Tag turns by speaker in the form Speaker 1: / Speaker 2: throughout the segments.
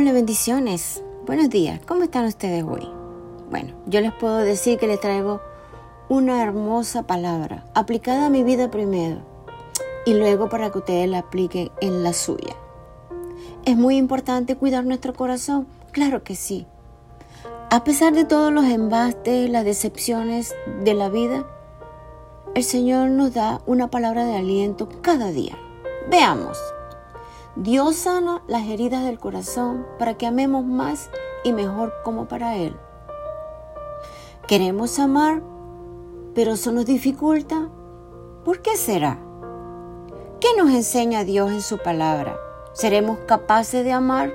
Speaker 1: Hola, bendiciones. Buenos días. ¿Cómo están ustedes hoy? Bueno, yo les puedo decir que les traigo una hermosa palabra aplicada a mi vida primero y luego para que ustedes la apliquen en la suya. ¿Es muy importante cuidar nuestro corazón? Claro que sí. A pesar de todos los embastes, las decepciones de la vida, el Señor nos da una palabra de aliento cada día. Veamos. Dios sana las heridas del corazón para que amemos más y mejor como para Él. Queremos amar, pero eso nos dificulta. ¿Por qué será? ¿Qué nos enseña Dios en su palabra? ¿Seremos capaces de amar?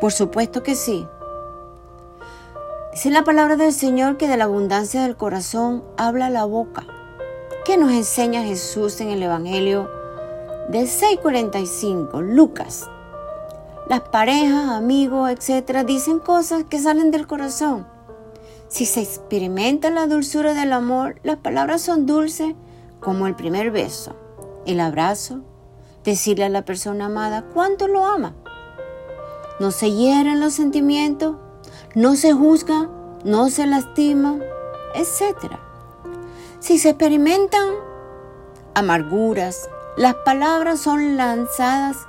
Speaker 1: Por supuesto que sí. Dice la palabra del Señor que de la abundancia del corazón habla la boca. ¿Qué nos enseña Jesús en el Evangelio del 645? Lucas. Las parejas, amigos, etcétera, dicen cosas que salen del corazón. Si se experimenta la dulzura del amor, las palabras son dulces como el primer beso, el abrazo, decirle a la persona amada cuánto lo ama. No se hieren los sentimientos, no se juzga, no se lastima, etc. Si se experimentan amarguras, las palabras son lanzadas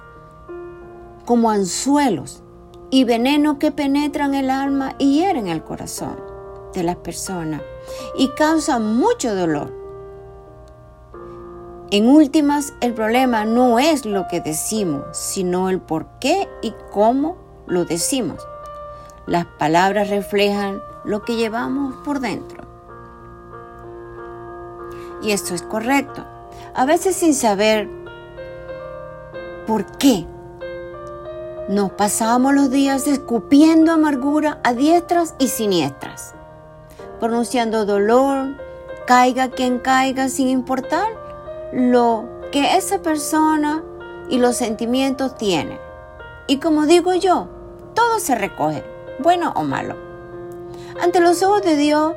Speaker 1: como anzuelos y veneno que penetran el alma y hieren el corazón de las personas y causan mucho dolor. En últimas, el problema no es lo que decimos, sino el por qué y cómo lo decimos. Las palabras reflejan lo que llevamos por dentro. Y esto es correcto. A veces sin saber por qué nos pasamos los días escupiendo amargura a diestras y siniestras, pronunciando dolor, caiga quien caiga sin importar lo que esa persona y los sentimientos tienen. Y como digo yo, todo se recoge, bueno o malo. Ante los ojos de Dios,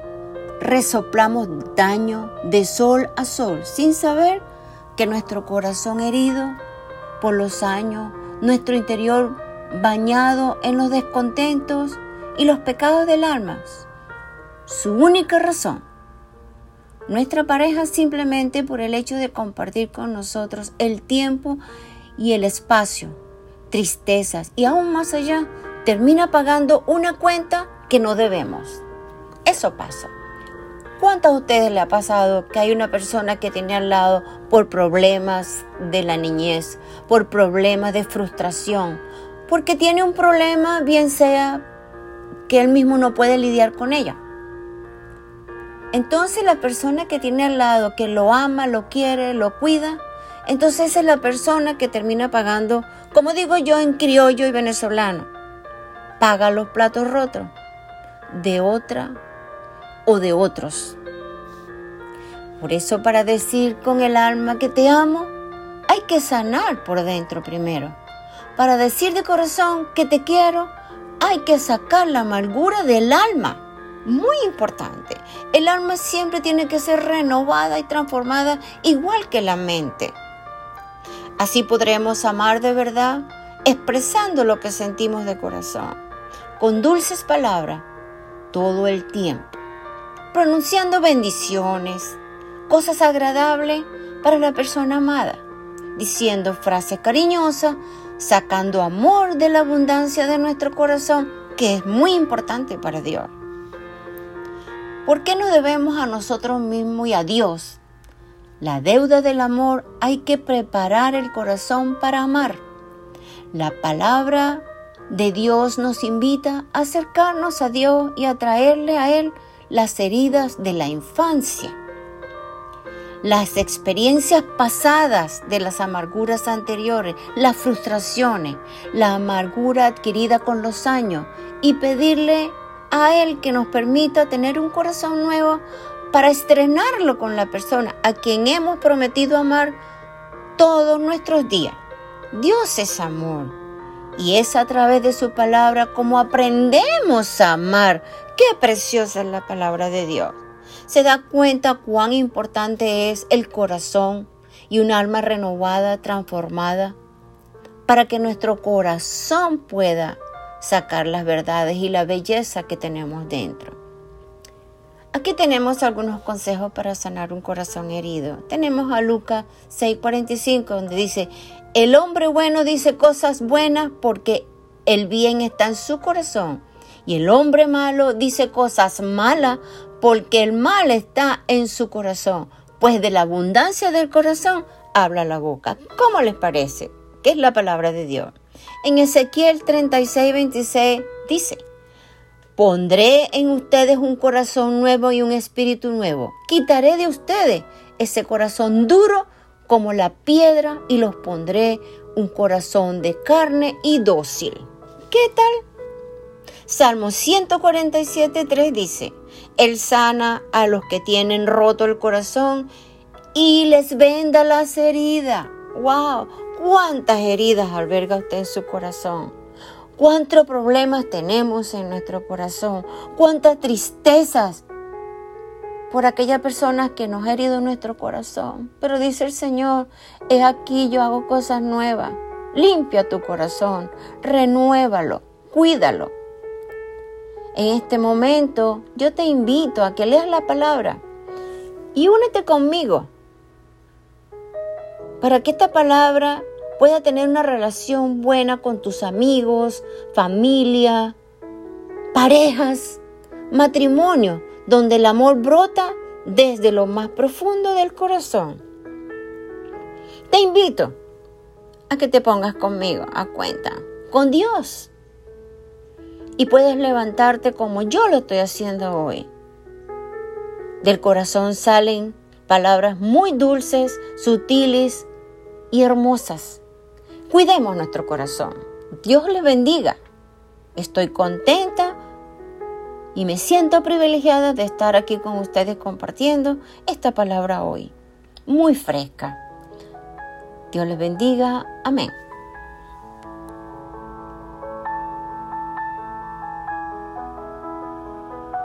Speaker 1: resoplamos daño de sol a sol sin saber que nuestro corazón herido por los años, nuestro interior bañado en los descontentos y los pecados del alma, su única razón nuestra pareja simplemente por el hecho de compartir con nosotros el tiempo y el espacio, tristezas y aún más allá, termina pagando una cuenta que no debemos. Eso pasa. ¿Cuántos a ustedes le ha pasado que hay una persona que tiene al lado por problemas de la niñez, por problemas de frustración, porque tiene un problema, bien sea que él mismo no puede lidiar con ella? Entonces la persona que tiene al lado, que lo ama, lo quiere, lo cuida, entonces es la persona que termina pagando, como digo yo en criollo y venezolano, paga los platos rotos de otra o de otros. Por eso para decir con el alma que te amo, hay que sanar por dentro primero. Para decir de corazón que te quiero, hay que sacar la amargura del alma muy importante. El alma siempre tiene que ser renovada y transformada igual que la mente. Así podremos amar de verdad expresando lo que sentimos de corazón, con dulces palabras, todo el tiempo, pronunciando bendiciones, cosas agradables para la persona amada, diciendo frases cariñosas, sacando amor de la abundancia de nuestro corazón, que es muy importante para Dios. ¿Por qué no debemos a nosotros mismos y a Dios? La deuda del amor hay que preparar el corazón para amar. La palabra de Dios nos invita a acercarnos a Dios y a traerle a Él las heridas de la infancia, las experiencias pasadas de las amarguras anteriores, las frustraciones, la amargura adquirida con los años y pedirle a Él que nos permita tener un corazón nuevo para estrenarlo con la persona a quien hemos prometido amar todos nuestros días. Dios es amor y es a través de su palabra como aprendemos a amar. Qué preciosa es la palabra de Dios. Se da cuenta cuán importante es el corazón y un alma renovada, transformada, para que nuestro corazón pueda sacar las verdades y la belleza que tenemos dentro. Aquí tenemos algunos consejos para sanar un corazón herido. Tenemos a Lucas 6:45 donde dice, el hombre bueno dice cosas buenas porque el bien está en su corazón. Y el hombre malo dice cosas malas porque el mal está en su corazón. Pues de la abundancia del corazón habla la boca. ¿Cómo les parece? ¿Qué es la palabra de Dios? En Ezequiel 36, 26 dice, Pondré en ustedes un corazón nuevo y un espíritu nuevo. Quitaré de ustedes ese corazón duro como la piedra y los pondré un corazón de carne y dócil. ¿Qué tal? Salmo 147, 3 dice, Él sana a los que tienen roto el corazón y les venda las heridas. ¡Wow! ¿Cuántas heridas alberga usted en su corazón? cuántos problemas tenemos en nuestro corazón, cuántas tristezas por aquella persona que nos ha herido nuestro corazón. Pero dice el Señor, es aquí yo hago cosas nuevas. Limpia tu corazón, renuévalo, cuídalo. En este momento yo te invito a que leas la palabra y únete conmigo para que esta palabra pueda tener una relación buena con tus amigos, familia, parejas, matrimonio, donde el amor brota desde lo más profundo del corazón. Te invito a que te pongas conmigo a cuenta, con Dios. Y puedes levantarte como yo lo estoy haciendo hoy. Del corazón salen palabras muy dulces, sutiles y hermosas Cuidemos nuestro corazón. Dios les bendiga. Estoy contenta y me siento privilegiada de estar aquí con ustedes compartiendo esta palabra hoy, muy fresca. Dios les bendiga. Amén.